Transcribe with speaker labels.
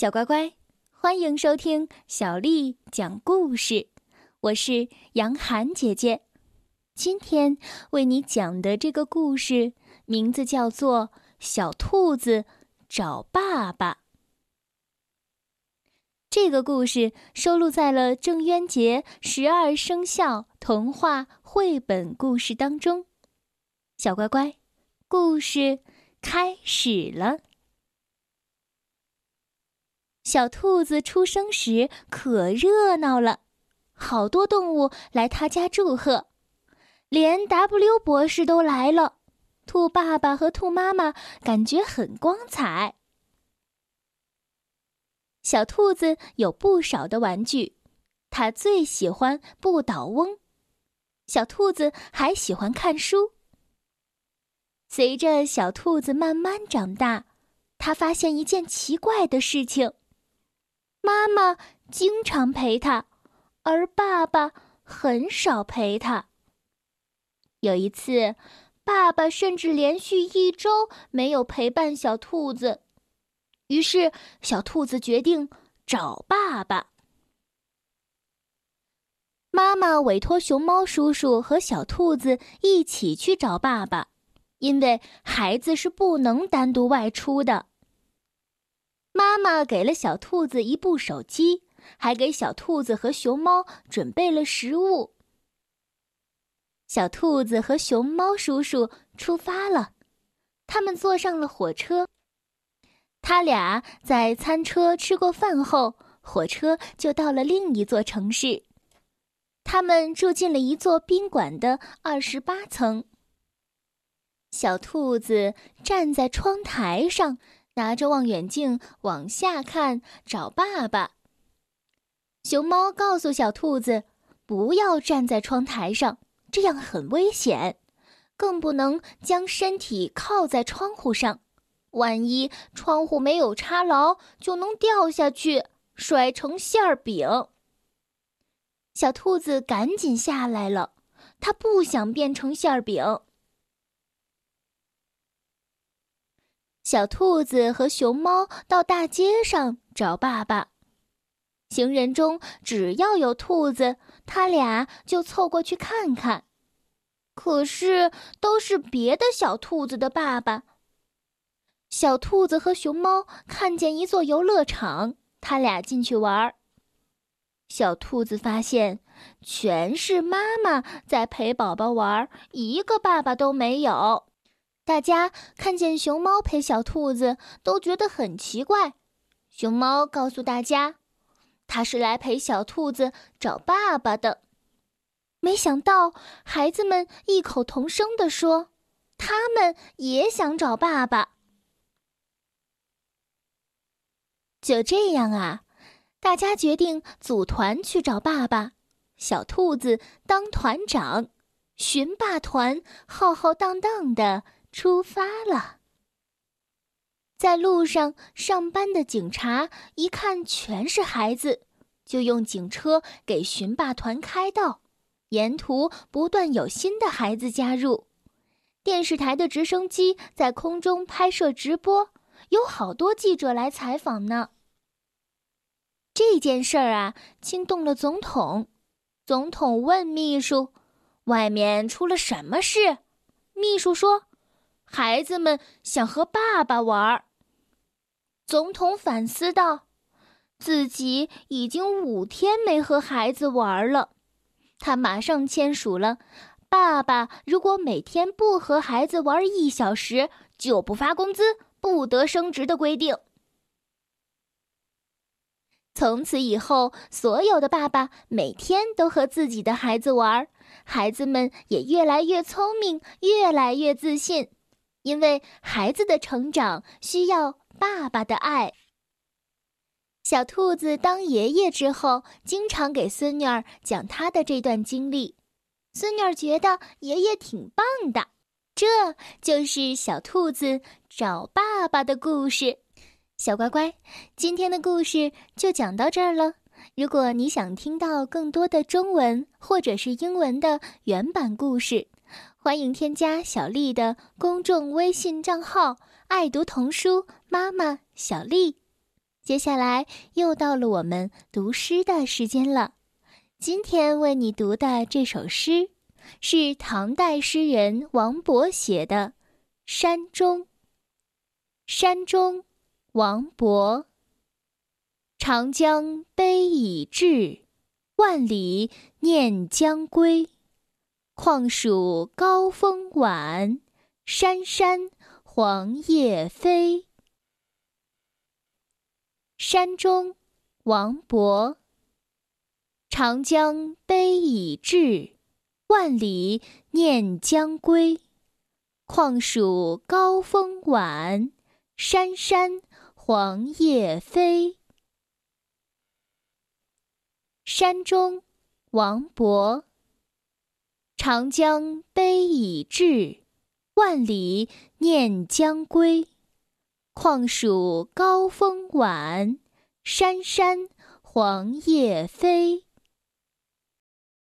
Speaker 1: 小乖乖，欢迎收听小丽讲故事。我是杨涵姐姐，今天为你讲的这个故事名字叫做《小兔子找爸爸》。这个故事收录在了郑渊洁十二生肖童话绘本故事当中。小乖乖，故事开始了。小兔子出生时可热闹了，好多动物来他家祝贺，连 W 博士都来了。兔爸爸和兔妈妈感觉很光彩。小兔子有不少的玩具，它最喜欢不倒翁。小兔子还喜欢看书。随着小兔子慢慢长大，它发现一件奇怪的事情。妈妈经常陪他，而爸爸很少陪他。有一次，爸爸甚至连续一周没有陪伴小兔子，于是小兔子决定找爸爸。妈妈委托熊猫叔叔和小兔子一起去找爸爸，因为孩子是不能单独外出的。妈妈给了小兔子一部手机，还给小兔子和熊猫准备了食物。小兔子和熊猫叔叔出发了，他们坐上了火车。他俩在餐车吃过饭后，火车就到了另一座城市。他们住进了一座宾馆的二十八层。小兔子站在窗台上。拿着望远镜往下看，找爸爸。熊猫告诉小兔子：“不要站在窗台上，这样很危险，更不能将身体靠在窗户上，万一窗户没有插牢，就能掉下去，摔成馅儿饼。”小兔子赶紧下来了，它不想变成馅儿饼。小兔子和熊猫到大街上找爸爸。行人中只要有兔子，他俩就凑过去看看。可是都是别的小兔子的爸爸。小兔子和熊猫看见一座游乐场，他俩进去玩儿。小兔子发现全是妈妈在陪宝宝玩，一个爸爸都没有。大家看见熊猫陪小兔子，都觉得很奇怪。熊猫告诉大家，它是来陪小兔子找爸爸的。没想到，孩子们异口同声地说：“他们也想找爸爸。”就这样啊，大家决定组团去找爸爸。小兔子当团长，寻爸团浩浩荡荡的。出发了。在路上上班的警察一看全是孩子，就用警车给寻霸团开道。沿途不断有新的孩子加入，电视台的直升机在空中拍摄直播，有好多记者来采访呢。这件事儿啊，惊动了总统。总统问秘书：“外面出了什么事？”秘书说。孩子们想和爸爸玩儿。总统反思道：“自己已经五天没和孩子玩了。”他马上签署了：“爸爸如果每天不和孩子玩一小时，就不发工资，不得升职的规定。”从此以后，所有的爸爸每天都和自己的孩子玩，孩子们也越来越聪明，越来越自信。因为孩子的成长需要爸爸的爱。小兔子当爷爷之后，经常给孙女儿讲他的这段经历，孙女儿觉得爷爷挺棒的。这就是小兔子找爸爸的故事。小乖乖，今天的故事就讲到这儿了。如果你想听到更多的中文或者是英文的原版故事，欢迎添加小丽的公众微信账号“爱读童书妈妈小丽”。接下来又到了我们读诗的时间了。今天为你读的这首诗是唐代诗人王勃写的《山中》。山中，王勃。长江悲已滞，万里念将归。况属高风晚，山山黄叶飞。山中，王勃。长江悲已滞，万里念将归。况属高风晚，山山黄叶飞。山中，王勃。长江悲已滞，万里念将归。况属高风晚，山山黄叶飞。